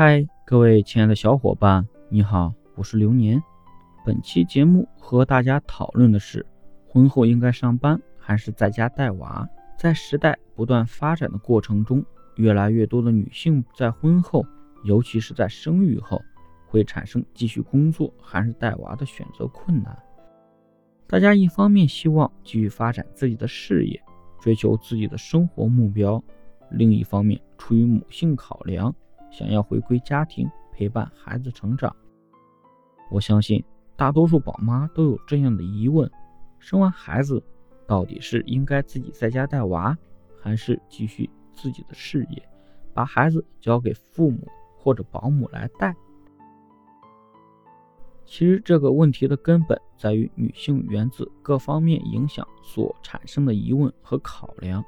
嗨，各位亲爱的小伙伴，你好，我是流年。本期节目和大家讨论的是，婚后应该上班还是在家带娃？在时代不断发展的过程中，越来越多的女性在婚后，尤其是在生育后，会产生继续工作还是带娃的选择困难。大家一方面希望继续发展自己的事业，追求自己的生活目标，另一方面出于母性考量。想要回归家庭陪伴孩子成长，我相信大多数宝妈都有这样的疑问：生完孩子，到底是应该自己在家带娃，还是继续自己的事业，把孩子交给父母或者保姆来带？其实这个问题的根本在于女性源自各方面影响所产生的疑问和考量：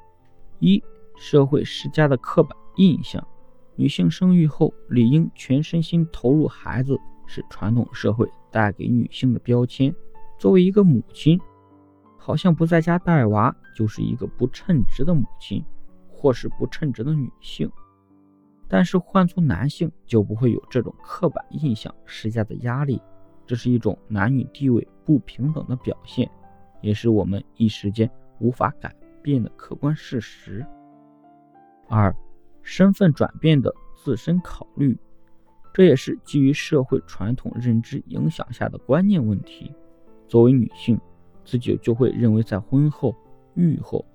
一、社会施加的刻板印象。女性生育后理应全身心投入孩子，是传统社会带给女性的标签。作为一个母亲，好像不在家带娃就是一个不称职的母亲，或是不称职的女性。但是换做男性就不会有这种刻板印象施加的压力，这是一种男女地位不平等的表现，也是我们一时间无法改变的客观事实。二。身份转变的自身考虑，这也是基于社会传统认知影响下的观念问题。作为女性，自己就会认为在婚后、育后，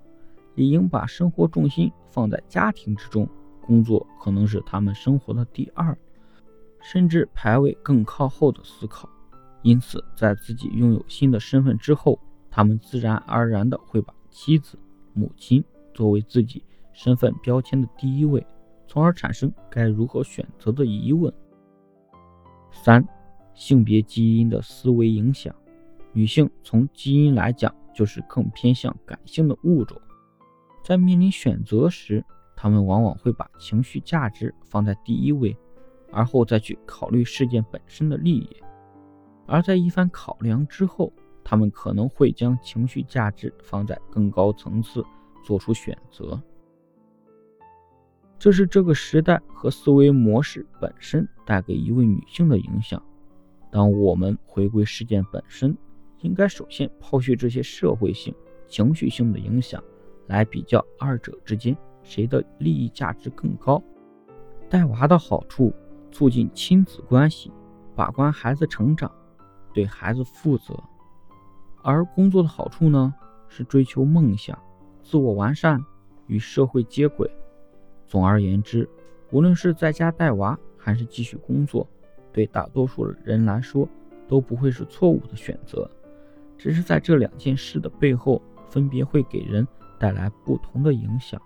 理应把生活重心放在家庭之中，工作可能是他们生活的第二，甚至排位更靠后的思考。因此，在自己拥有新的身份之后，他们自然而然的会把妻子、母亲作为自己。身份标签的第一位，从而产生该如何选择的疑问。三、性别基因的思维影响，女性从基因来讲就是更偏向感性的物种，在面临选择时，她们往往会把情绪价值放在第一位，而后再去考虑事件本身的利益。而在一番考量之后，她们可能会将情绪价值放在更高层次，做出选择。这是这个时代和思维模式本身带给一位女性的影响。当我们回归事件本身，应该首先抛去这些社会性、情绪性的影响，来比较二者之间谁的利益价值更高。带娃的好处，促进亲子关系，把关孩子成长，对孩子负责；而工作的好处呢，是追求梦想、自我完善，与社会接轨。总而言之，无论是在家带娃还是继续工作，对大多数人来说都不会是错误的选择。只是在这两件事的背后，分别会给人带来不同的影响。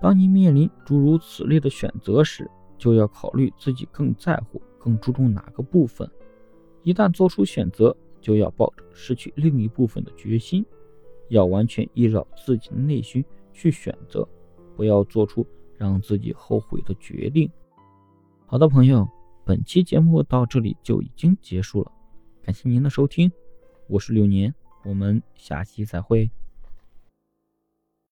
当你面临诸如此类的选择时，就要考虑自己更在乎、更注重哪个部分。一旦做出选择，就要抱着失去另一部分的决心，要完全依照自己的内心去选择。不要做出让自己后悔的决定。好的，朋友，本期节目到这里就已经结束了，感谢您的收听，我是流年，我们下期再会。